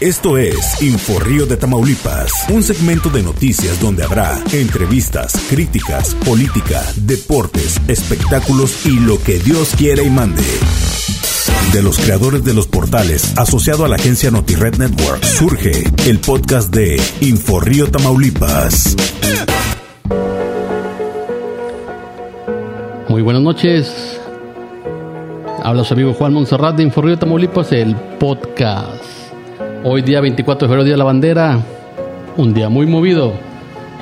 Esto es Inforrío de Tamaulipas, un segmento de noticias donde habrá entrevistas, críticas, política, deportes, espectáculos y lo que Dios quiera y mande. De los creadores de los portales, asociado a la agencia NotiRed Network, surge el podcast de Inforrío Tamaulipas. Muy buenas noches. Habla su amigo Juan Monserrat de Inforrío Tamaulipas, el podcast. Hoy día 24 de febrero, Día de la Bandera. Un día muy movido.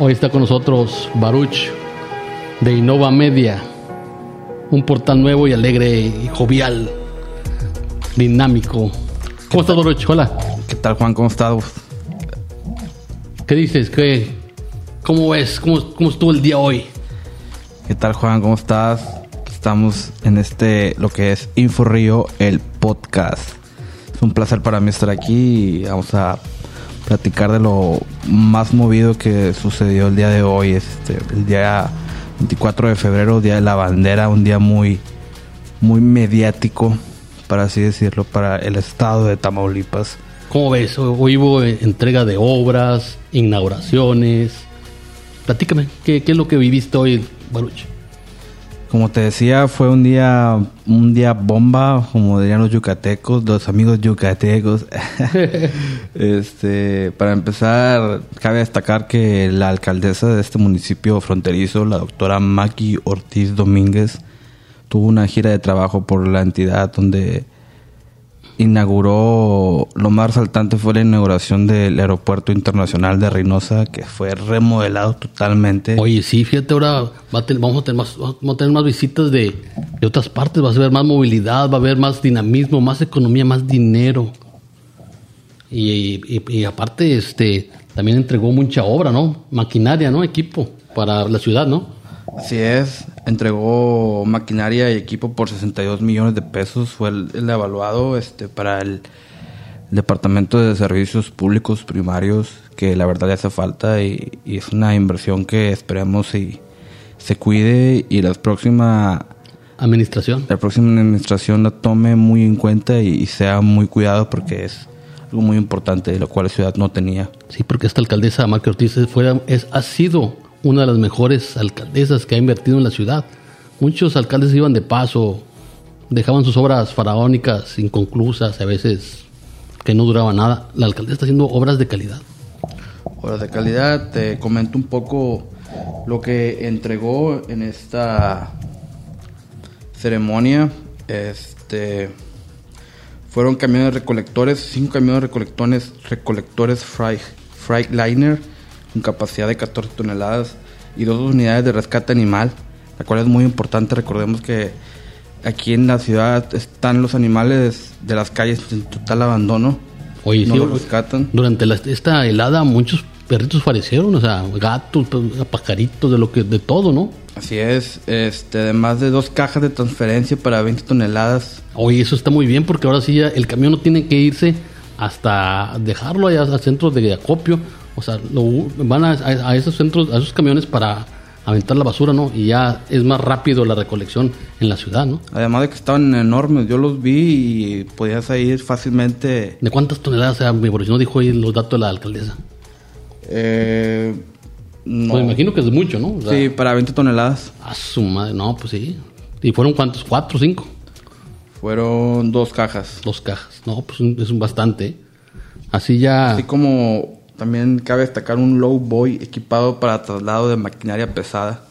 Hoy está con nosotros Baruch de Innova Media. Un portal nuevo y alegre y jovial. Dinámico. ¿Cómo estás, Baruch? Hola. ¿Qué tal, Juan? ¿Cómo estás? ¿Qué dices? ¿Qué, ¿Cómo ves? ¿Cómo, ¿Cómo estuvo el día hoy? ¿Qué tal, Juan? ¿Cómo estás? Estamos en este, lo que es Info Río, el podcast. Es un placer para mí estar aquí y vamos a platicar de lo más movido que sucedió el día de hoy, este, el día 24 de febrero, Día de la Bandera, un día muy, muy mediático, para así decirlo, para el estado de Tamaulipas. ¿Cómo ves? Hoy hubo entrega de obras, inauguraciones. Platícame, ¿qué, qué es lo que viviste hoy, Baruch? Como te decía, fue un día, un día bomba, como dirían los yucatecos, los amigos yucatecos. este, para empezar, cabe destacar que la alcaldesa de este municipio fronterizo, la doctora Maki Ortiz Domínguez, tuvo una gira de trabajo por la entidad donde inauguró, lo más resaltante fue la inauguración del aeropuerto internacional de Reynosa, que fue remodelado totalmente. Oye, sí, fíjate, ahora vamos, a tener más, vamos a tener más visitas de, de otras partes, va a haber más movilidad, va a haber más dinamismo, más economía, más dinero. Y, y aparte, este, también entregó mucha obra, ¿no? Maquinaria, ¿no? Equipo para la ciudad, ¿no? Así es, entregó maquinaria y equipo por 62 millones de pesos, fue el, el evaluado este, para el Departamento de Servicios Públicos Primarios, que la verdad le hace falta y, y es una inversión que esperemos y se cuide y la próxima administración la próxima administración la tome muy en cuenta y, y sea muy cuidado porque es algo muy importante, lo cual la ciudad no tenía. Sí, porque esta alcaldesa, Marca Ortiz, fue, es, ha sido una de las mejores alcaldesas que ha invertido en la ciudad. Muchos alcaldes iban de paso, dejaban sus obras faraónicas inconclusas, a veces que no duraba nada. La alcaldesa está haciendo obras de calidad. Obras de calidad, te comento un poco lo que entregó en esta ceremonia. Este fueron camiones recolectores, cinco camiones recolectores, recolectores Freightliner con capacidad de 14 toneladas y dos unidades de rescate animal, la cual es muy importante. Recordemos que aquí en la ciudad están los animales de las calles en total abandono. Oye, no sí, los rescatan. Durante la- esta helada muchos perritos fallecieron, o sea, gatos, pa- pajaritos, de lo que, de todo, ¿no? Así es, este, además de dos cajas de transferencia para 20 toneladas. Oye, eso está muy bien porque ahora sí ya el camión no tiene que irse hasta dejarlo allá al centro de acopio. O sea, lo- van a, a- a esos centros, a esos camiones para aventar la basura, ¿no? Y ya es más rápido la recolección en la ciudad, ¿no? Además de que estaban enormes, yo los vi y podías ir fácilmente. ¿De cuántas toneladas? Sea, mi no dijo ahí los datos de la alcaldesa. Eh, no. Pues imagino que es mucho, ¿no? O sea, Sí, para 20 toneladas. A su madre, no, pues sí. ¿Y fueron cuántos? ¿Cuatro, cinco? Fueron dos cajas. Dos cajas. No, pues es un bastante. ¿eh? Así ya... Así como también cabe destacar un low boy equipado para traslado de maquinaria pesada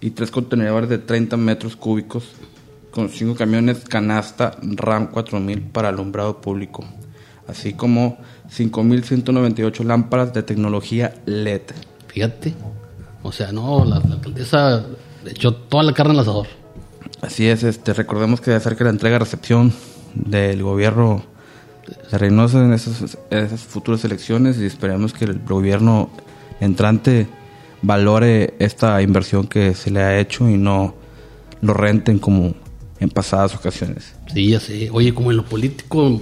y tres contenedores de 30 metros cúbicos con cinco camiones canasta RAM 4000 para alumbrado público, así como 5198 lámparas de tecnología LED. Fíjate. O sea, no, la, la alcaldesa echó toda la carne al asador. Así es, este recordemos que se acerca la entrega recepción del gobierno de Reynosa en esas, esas futuras elecciones y esperemos que el gobierno entrante valore esta inversión que se le ha hecho y no lo renten como en pasadas ocasiones. Sí, ya sé. Oye, como en lo político,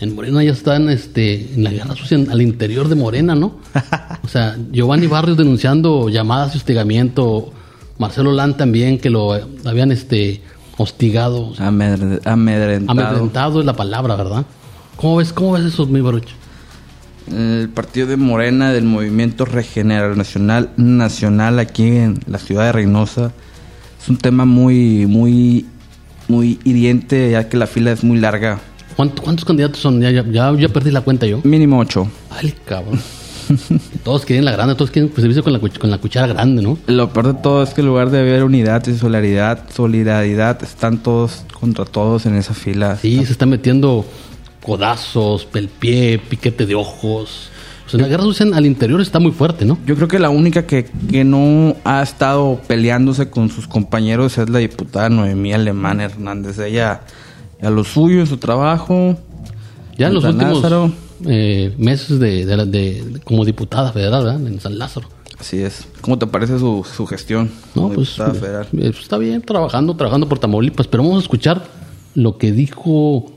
en Morena ya están este, en la guerra sucia al interior de Morena, ¿no? O sea, Giovanni Barrios denunciando llamadas de hostigamiento, Marcelo Lan también, que lo habían este, hostigados. Amedre- amedrentado. Amedrentado es la palabra, ¿verdad? ¿Cómo ves, cómo ves eso, mi baruch? El partido de Morena del Movimiento Regeneracional Nacional aquí en la ciudad de Reynosa es un tema muy, muy, muy hiriente ya que la fila es muy larga. ¿Cuánto- ¿Cuántos candidatos son? Ya, ya, perdí la cuenta yo. Mínimo ocho. Ay, cabrón. todos quieren la grande, todos quieren pues, servicio con la, con la cuchara grande, ¿no? Lo peor de todo es que en lugar de haber unidad y solidaridad, solidaridad, están todos contra todos en esa fila. Sí, se están metiendo codazos, pel pie, piquete de ojos. O sea, la guerra sucia al interior está muy fuerte, ¿no? Yo creo que la única que, que no ha estado peleándose con sus compañeros es la diputada Noemí Alemán Hernández. Ella a lo suyo en su trabajo. Ya en los San últimos eh, meses de, de la- de- de- como diputada federal, ¿verdad? En San Lázaro. Así es. ¿Cómo te parece su, su gestión? No, pues diputada federal? eh, está bien, trabajando, trabajando por Tamaulipas, pero vamos a escuchar lo que dijo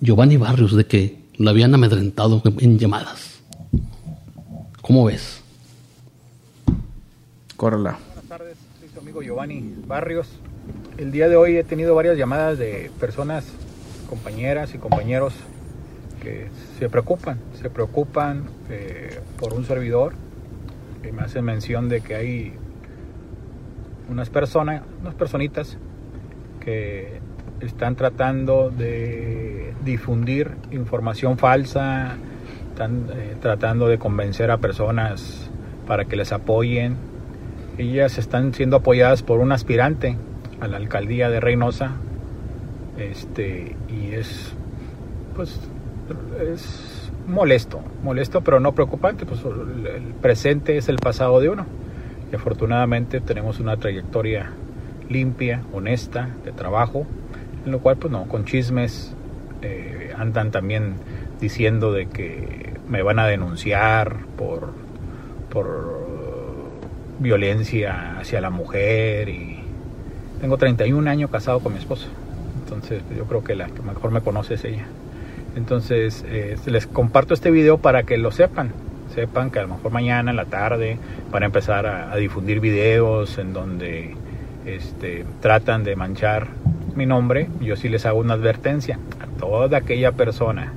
Giovanni Barrios de que lo habían amedrentado en, llamadas. ¿Cómo ves? Córrela. Buenas tardes, soy su amigo Giovanni Barrios. El día de hoy he tenido varias llamadas de personas, compañeras y compañeros que se preocupan, se preocupan eh, por un servidor. que me hacen mención de que hay unas personas, unas personitas que están tratando de difundir información falsa, están eh, tratando de convencer a personas para que les apoyen. Ellas están siendo apoyadas por un aspirante a la alcaldía de Reynosa. Este, y es pues es molesto, molesto pero no preocupante, pues el presente es el pasado de uno. Y afortunadamente tenemos una trayectoria limpia, honesta, de trabajo, en lo cual pues no, con chismes eh, andan también diciendo de que me van a denunciar por, por violencia hacia la mujer y tengo 31 años casado con mi esposa. Entonces yo creo que la que mejor me conoce es ella. Entonces eh, les comparto este video para que lo sepan. Sepan que a lo mejor mañana en la tarde van a empezar a, a difundir videos en donde este, tratan de manchar mi nombre. Yo sí les hago una advertencia a toda aquella persona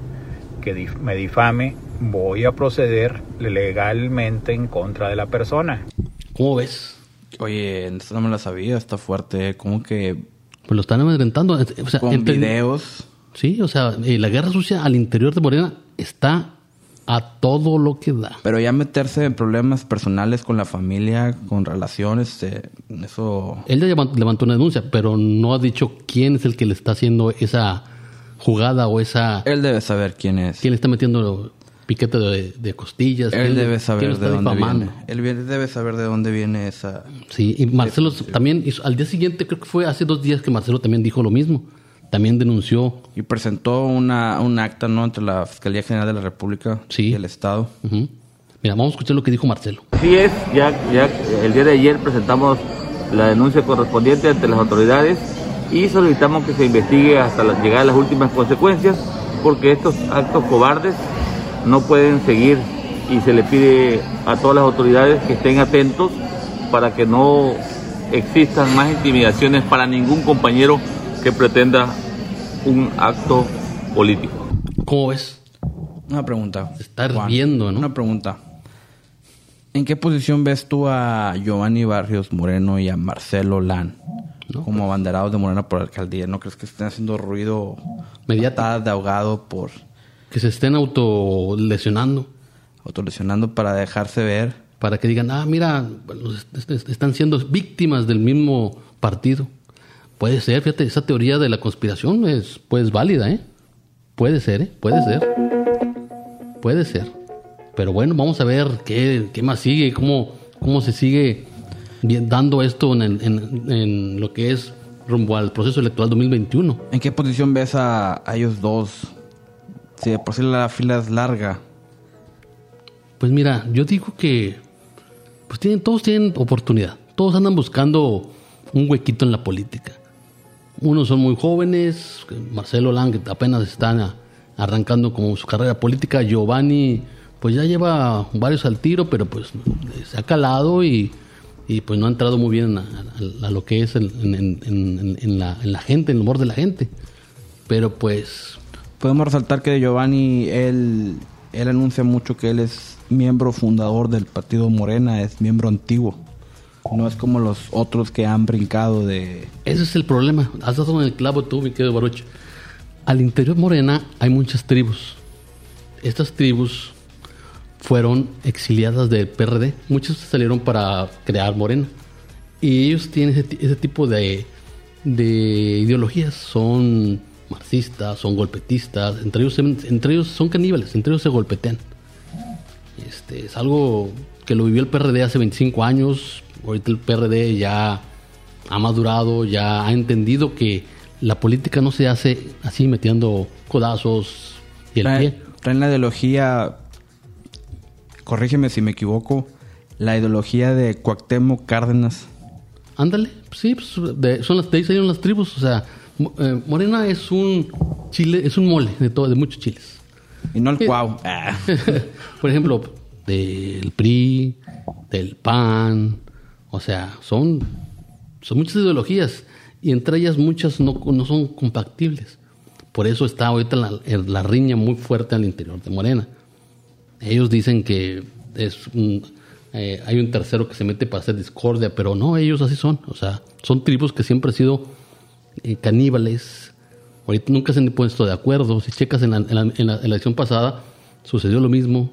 que dif- me difame. Voy a proceder legalmente en contra de la persona. ¿Cómo ves? Oye, esto no me la sabía, está fuerte. Como que Pues lo están amedrentando. O sea, con entre- videos. Sí, o sea, eh, la guerra sucia al interior de Morena está a todo lo que da. Pero ya meterse en problemas personales con la familia, con relaciones, eh, eso... Él levantó una denuncia, pero no ha dicho quién es el que le está haciendo esa jugada o esa... Él debe saber quién es. ¿Quién le está metiendo piquete de, de costillas? Él ¿Quién- debe saber de dónde difamando? viene. Él debe saber de dónde viene esa... Sí, y Marcelo también hizo, al día siguiente, creo que fue hace dos días que Marcelo también dijo lo mismo. También denunció. Y presentó una, un acta, ¿no? Entre la Fiscalía General de la República Sí. y el Estado. Mira, vamos a escuchar lo que dijo Marcelo. Así es, ya, ya el día de ayer presentamos la denuncia correspondiente ante las autoridades y solicitamos que se investigue hasta la- llegar a las últimas consecuencias porque estos actos cobardes no pueden seguir y se le pide a todas las autoridades que estén atentos para que no existan más intimidaciones para ningún compañero que pretenda un acto político. ¿Cómo ves? Una pregunta. Se está hirviendo, ¿no? Una pregunta. ¿En qué posición ves tú a Giovanni Barrios Moreno y a Marcelo Lan No, como abanderados de Morena por la alcaldía? ¿No crees que estén haciendo ruido Mediático. de ahogado por Que se estén autolesionando autolesionando para dejarse ver? para que digan, ah, mira, los est- est- están siendo víctimas del mismo partido. Puede ser, fíjate, esa teoría de la conspiración es pues válida, ¿eh? Puede ser, ¿eh? Puede ser. Puede ser. Pero bueno, vamos a ver qué, qué más sigue, cómo, cómo se sigue dando esto en, el- en- en lo que es rumbo al proceso electoral 2021. ¿En qué posición ves a, a ellos dos? Si de por sí la fila es larga. Pues mira, yo digo que pues tienen, todos tienen oportunidad. Todos andan buscando un huequito en la política. Unos son muy jóvenes, Marcelo Lang apenas están a- arrancando como su carrera política, Giovanni pues ya lleva varios al tiro, pero pues se ha calado y y pues no ha entrado muy bien a, lo que es el- en- en la, en la gente, en el humor de la gente. Pero pues Podemos resaltar que Giovanni, él, él anuncia mucho que él es miembro fundador del partido Morena, es miembro antiguo. No es como los otros que han brincado de... ese es el problema. Has dado en el clavo tú, mi querido Baruch. Al interior Morena hay muchas tribus. Estas tribus fueron exiliadas del PRD. Muchos salieron para crear Morena. Y ellos tienen ese, ese tipo de, de ideologías. Son marxistas, son golpetistas. Entre ellos, entre ellos son caníbales, entre ellos se golpetean. Este, es algo que lo vivió el PRD hace 25 años. Ahorita el PRD ya ha madurado, ya ha entendido que la política no se hace así metiendo codazos y el pie. Traen, la ideología, corrígeme si me equivoco, la ideología de Cuauhtémoc Cárdenas. Ándale, sí, pues, de, son las, de ahí salieron las tribus. O sea, eh, Morena es un chile, es un mole de todo, de muchos chiles. Y no el. Cuau. Ah. Por ejemplo, del PRI, del PAN, o sea, son, son muchas ideologías y entre ellas muchas no, no son compatibles. Por eso está ahorita la, riña muy fuerte al interior de Morena. Ellos dicen que es eh, hay un tercero que se mete para hacer discordia, pero no, ellos así son. O sea, son tribus que siempre han sido eh, caníbales. Ahorita nunca se han puesto de acuerdo. Si checas en la- en la elección pasada, sucedió lo mismo.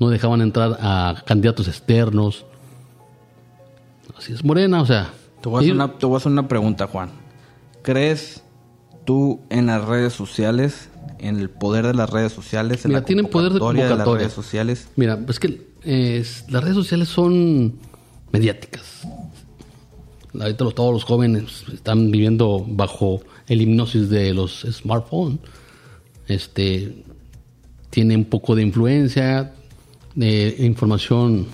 No dejaban entrar a candidatos externos. Así es Morena, o sea. Te voy, a hacer una, te voy a hacer una pregunta, Juan. ¿Crees tú en las redes sociales, en el poder de las redes sociales, en Mira, la tienen poder de de las redes sociales? Mira, es que eh, las redes sociales son mediáticas. Ahorita los- todos los jóvenes están viviendo bajo el hipnosis de los smartphones. Este tiene un poco de influencia, de información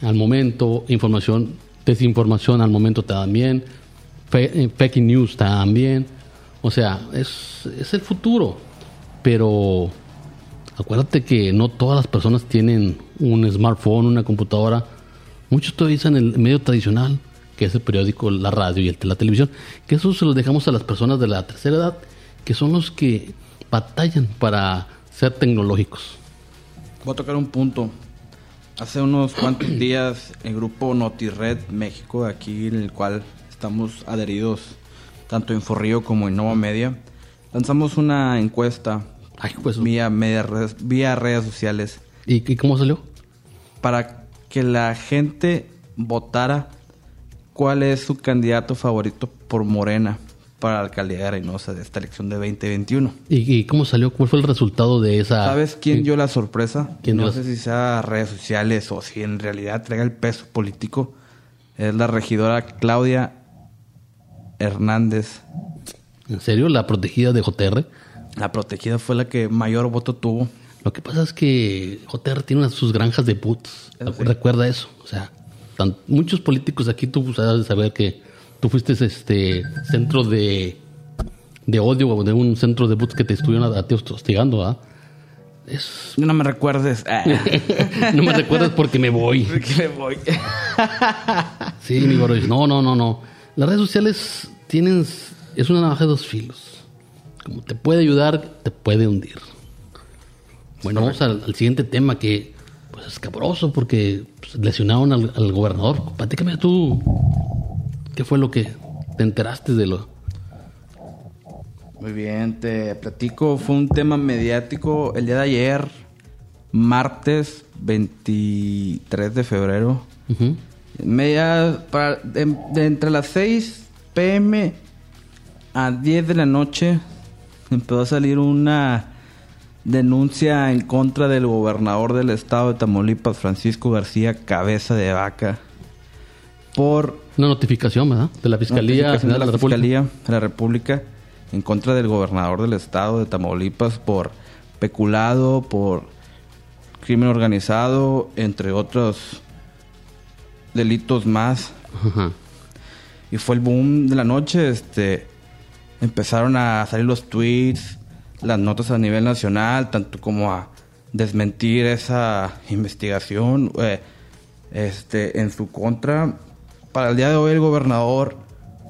al momento, información, desinformación al momento también, eh, fake news también. O sea, es, es el futuro. Pero acuérdate que no todas las personas tienen un smartphone, una computadora. Muchos todavía usan el medio tradicional, que es el periódico, la radio y la televisión. Que eso se lo dejamos a las personas de la tercera edad, que son los que batallan para ser tecnológicos. Voy a tocar un punto. Hace unos cuantos días el grupo NotiRed México, aquí en el cual estamos adheridos tanto en Forrío como en Nova Media, lanzamos una encuesta Ay, pues, vía, media redes, vía redes sociales. ¿y, y cómo salió? para que la gente votara cuál es su candidato favorito por Morena para la alcaldía de Reynosa de esta elección de 2021. ¿Y, y cómo salió? ¿Cuál fue el resultado de esa? ¿Sabes quién dio la sorpresa? ¿Quién no sé si sea redes sociales o si en realidad traiga el peso político. Es la regidora Claudia Hernández. ¿En serio? ¿La protegida de JR? La protegida fue la que mayor voto tuvo. Lo que pasa es que JR tiene unas- sus granjas de puts. Eso sí. Recuerda eso. O sea, tan- muchos políticos aquí tú sabes saber que tú fuiste este centro de, de odio o de un centro de puts que te estuvieron a, ti hostigando, ¿verdad? Es, No me recuerdes. Ah, no me recuerdas porque me voy. porque le voy. Sí, mi Boris. No, no, no, no. Las redes sociales tienen. Es una navaja de dos filos. Como te puede ayudar, te puede hundir. Bueno, vamos al, al siguiente tema que pues, es cabroso porque pues, lesionaron al, al gobernador. Platícame tú. ¿Qué fue lo que te enteraste de lo.? Muy bien, te platico. Fue un tema mediático el día de ayer, martes 23 de febrero. Media, para, de, de entre las 6 pm a 10 de la noche empezó a salir una denuncia en contra del gobernador del estado de Tamaulipas, Francisco García Cabeza de Vaca, por Una notificación, ¿verdad? De la Fiscalía de la, República. Fiscalía de la República en contra del gobernador del estado de Tamaulipas por peculado, por crimen organizado, entre otros delitos más. Ajá. Y fue el boom de la noche, este empezaron a salir los tweets, las notas a nivel nacional, tanto como a desmentir esa investigación. Eh, este, en su contra. Para el día de hoy el gobernador,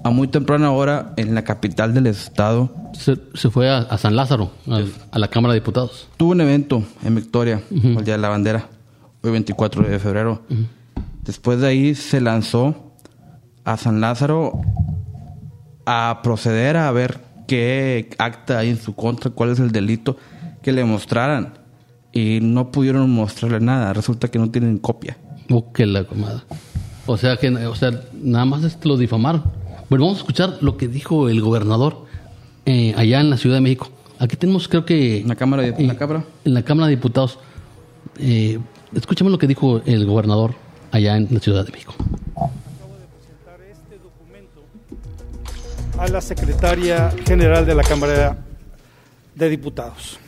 a muy temprana hora, en la capital del estado, Se, se fue a, a San Lázaro, al- a, la Cámara de Diputados. tuvo un evento en Victoria, el Día de la Bandera, hoy 24 de febrero. Después de ahí se lanzó a San Lázaro a proceder a ver qué acta hay en su contra, cuál es el delito, que le mostraran. Y no pudieron mostrarle nada. Resulta que no tienen copia. Oh, qué la comada. O sea que, o sea, nada más este lo difamaron. Bueno, vamos a escuchar lo que dijo el gobernador eh, allá en la Ciudad de México. Aquí tenemos, creo que... En la Cámara de- en la Cámara. En la Cámara de Diputados. Eh, escuchemos lo que dijo el gobernador allá en la Ciudad de México. a la secretaria general de la Cámara de Diputados,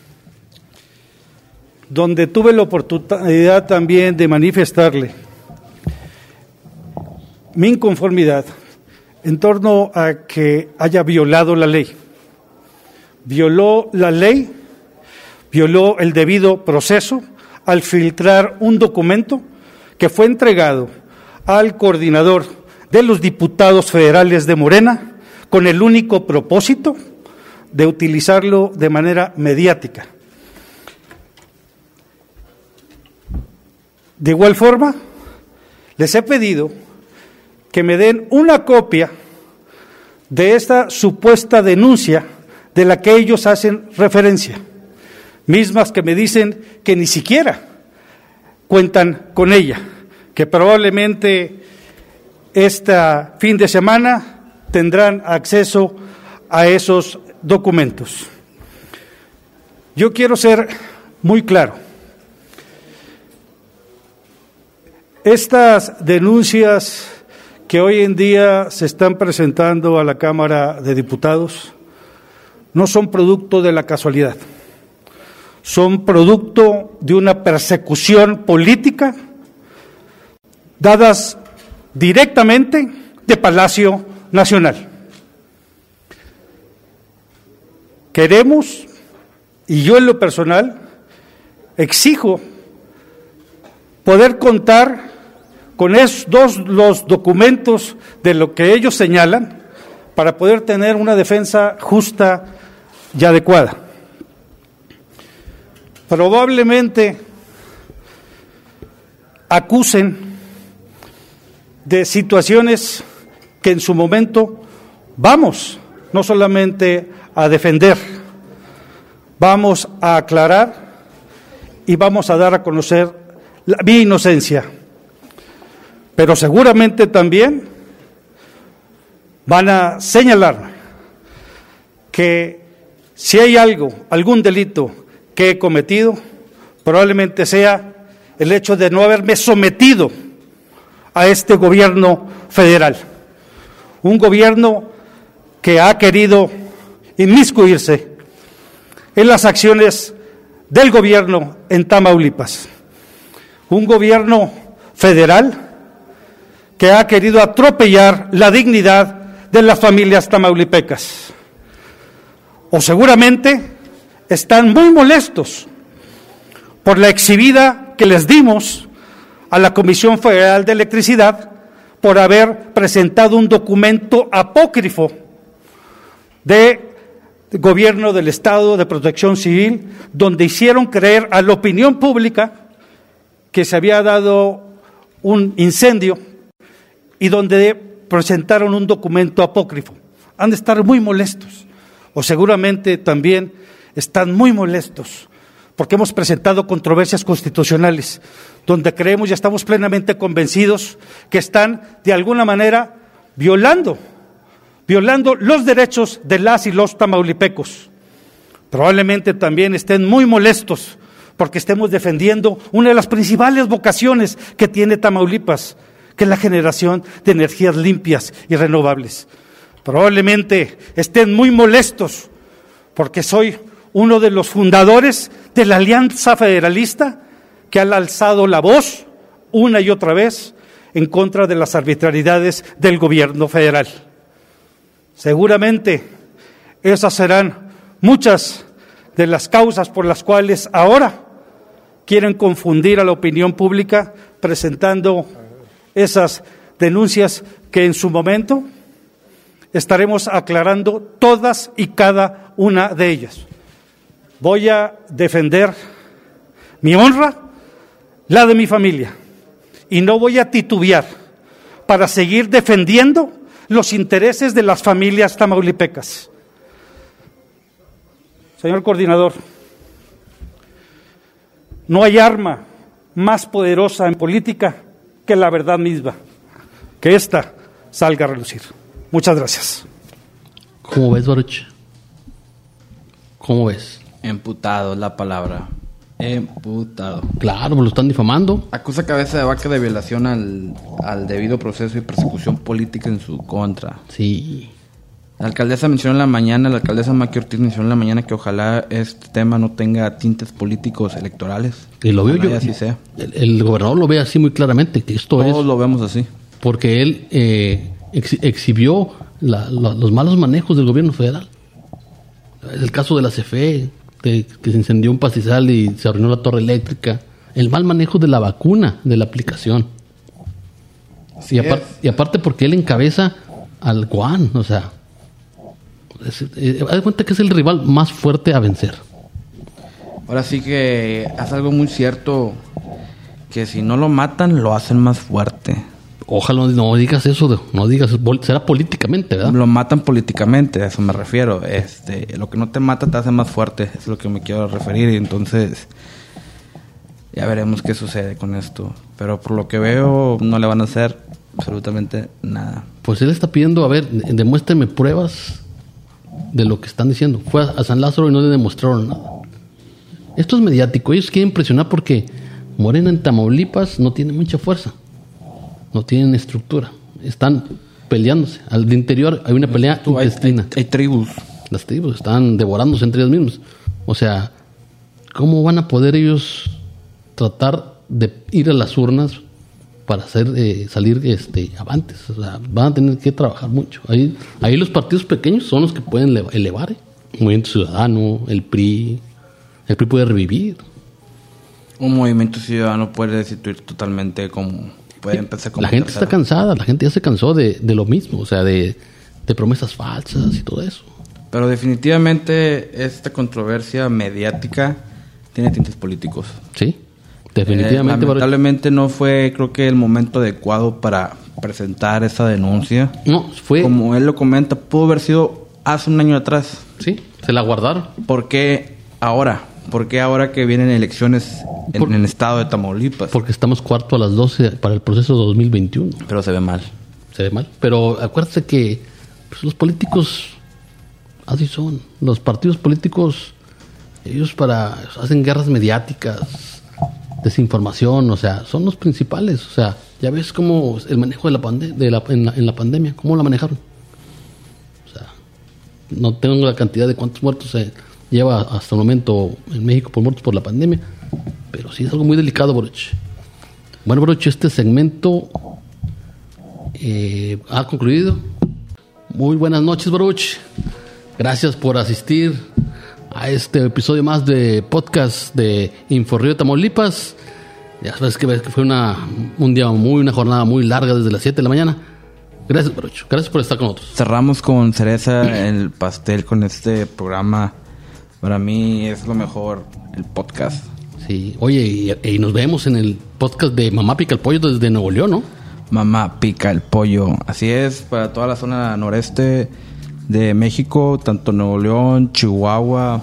donde tuve la oportunidad también de manifestarle mi inconformidad en torno a que haya violado la ley. Violó la ley, violó el debido proceso al filtrar un documento que fue entregado al coordinador de los diputados federales de Morena con el único propósito de utilizarlo de manera mediática. De igual forma, les he pedido que me den una copia de esta supuesta denuncia de la que ellos hacen referencia, mismas que me dicen que ni siquiera cuentan con ella, que probablemente este fin de semana tendrán acceso a esos documentos. Yo quiero ser muy claro. Estas denuncias que hoy en día se están presentando a la Cámara de Diputados no son producto de la casualidad, son producto de una persecución política dadas directamente de Palacio Nacional. Queremos, y yo en lo personal, exijo poder contar con esos dos los documentos de lo que ellos señalan para poder tener una defensa justa y adecuada. Probablemente acusen de situaciones que en su momento vamos no solamente a defender, vamos a aclarar y vamos a dar a conocer la, mi inocencia. Pero seguramente también van a señalar que si hay algo, algún delito que he cometido, probablemente sea el hecho de no haberme sometido a este gobierno federal. Un gobierno que ha querido inmiscuirse en las acciones del gobierno en Tamaulipas. Un gobierno federal que ha querido atropellar la dignidad de las familias tamaulipecas. O seguramente están muy molestos por la exhibida que les dimos a la Comisión Federal de Electricidad por haber presentado un documento apócrifo de gobierno del Estado de Protección Civil, donde hicieron creer a la opinión pública que se había dado un incendio y donde presentaron un documento apócrifo. Han de estar muy molestos, o seguramente también están muy molestos, porque hemos presentado controversias constitucionales, donde creemos y estamos plenamente convencidos que están de alguna manera violando, violando los derechos de las y los tamaulipecos. Probablemente también estén muy molestos porque estemos defendiendo una de las principales vocaciones que tiene Tamaulipas, que es la generación de energías limpias y renovables. Probablemente estén muy molestos porque soy uno de los fundadores de la Alianza Federalista que ha alzado la voz una y otra vez en contra de las arbitrariedades del gobierno federal. Seguramente esas serán muchas de las causas por las cuales ahora quieren confundir a la opinión pública presentando esas denuncias que en su momento estaremos aclarando todas y cada una de ellas. Voy a defender mi honra, la de mi familia, y no voy a titubear para seguir defendiendo los intereses de las familias tamaulipecas. Señor coordinador, no hay arma más poderosa en política que la verdad misma. Que ésta salga a relucir. Muchas gracias. ¿Cómo ves, Baruch? ¿Cómo ves? Emputado es la palabra. Emputado. Claro, lo están difamando. Acusa cabeza de vaca de violación al, al debido proceso y persecución política en su contra. Sí. La alcaldesa mencionó en la mañana, la alcaldesa Maqui Ortiz mencionó en la mañana que ojalá este tema no tenga tintes políticos electorales. Y lo veo yo. así sea. El, el gobernador lo ve así muy claramente, que esto Todos es lo vemos así. porque él eh, ex- exhibió la- la- los malos manejos del gobierno federal. El caso de la CFE, de- que se incendió un pastizal y se arruinó la torre eléctrica. El mal manejo de la vacuna, de la aplicación. Y aparte porque él encabeza al Guan, o sea... es- eh, haz de cuenta que es el rival más fuerte a vencer. Ahora sí que hace algo muy cierto, que si no lo matan, lo hacen más fuerte. Ojalá no digas eso, no digas, será políticamente, ¿verdad? Lo matan políticamente, a eso me refiero. Este, lo que no te mata te hace más fuerte, es lo que me quiero referir. Y entonces, ya veremos qué sucede con esto. Pero por lo que veo, no le van a hacer absolutamente nada. Pues él está pidiendo, a ver, de- demuéstreme pruebas de lo que están diciendo. Fue a, San Lázaro y no le demostraron nada. Esto es mediático. Ellos quieren presionar porque Morena en Tamaulipas no tiene mucha fuerza. No tienen estructura. Están peleándose. Al interior hay una pelea Tú, hay, intestina. hay- hay tribus. Las tribus están devorándose entre ellos mismos. O sea, ¿cómo van a poder ellos tratar de ir a las urnas para hacer eh, salir este avantes? O sea, van a tener que trabajar mucho. Ahí, ahí los partidos pequeños son los que pueden eleva- elevar. ¿eh? Movimiento Ciudadano, el PRI. El PRI puede revivir. Un movimiento ciudadano puede destituir totalmente como... Puede empezar como la gente está cansada, la gente ya se cansó de, de lo mismo, o sea, de, de promesas falsas y todo eso. Pero definitivamente esta controversia mediática tiene tintes políticos. Sí, definitivamente. Eh, lamentablemente no fue, creo que, el momento adecuado para presentar esa denuncia. no, fue. Como él lo comenta, pudo haber sido hace un año atrás. Sí, se la guardaron. ¿Por qué ahora? ¿Por qué ahora que vienen elecciones en, Por- en el estado de Tamaulipas? Porque estamos cuarto a las 12 para el proceso 2021. Pero se ve mal. Se ve mal. Pero acuérdate que pues, los políticos así son. Los partidos políticos, ellos para hacen guerras mediáticas, desinformación, o sea, son los principales. O sea, ya ves cómo el manejo de la, pande de la, en, la pandemia, cómo la manejaron. O sea, no tengo la cantidad de cuántos muertos se lleva hasta el momento en México por muertos por la pandemia, pero sí es algo muy delicado, Boroch. Bueno, Boroch, este segmento eh, ha concluido. Muy buenas noches, Baruch. Gracias por asistir a este episodio más de podcast de Inforrío Tamaulipas. Ya sabes que, fue una, un día muy, una jornada muy larga desde las 7 de la mañana. Gracias, Baruch. Gracias por estar con nosotros. Cerramos con cereza el pastel con este programa. Para mí es lo mejor, el podcast. Sí, oye, y, y nos vemos en el podcast de Mamá Pica el Pollo desde Nuevo León, ¿no? Mamá pica el pollo. Así es, para toda la zona noreste de México, tanto Nuevo León, Chihuahua,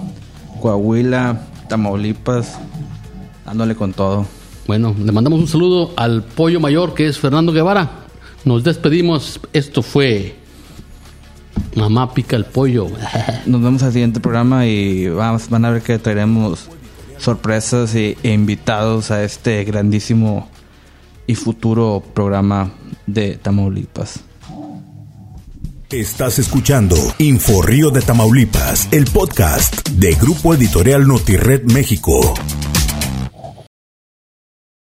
Coahuila, Tamaulipas, dándole con todo. Bueno, le mandamos un saludo al pollo mayor que es Fernando Guevara. Nos despedimos. Esto fue Mamá Pica el Pollo. Nos vemos al siguiente programa y vamos, van a ver que traeremos sorpresas y- e invitados a este grandísimo y futuro programa de Tamaulipas. Estás escuchando Info Río de Tamaulipas, el podcast de Grupo Editorial Notired México.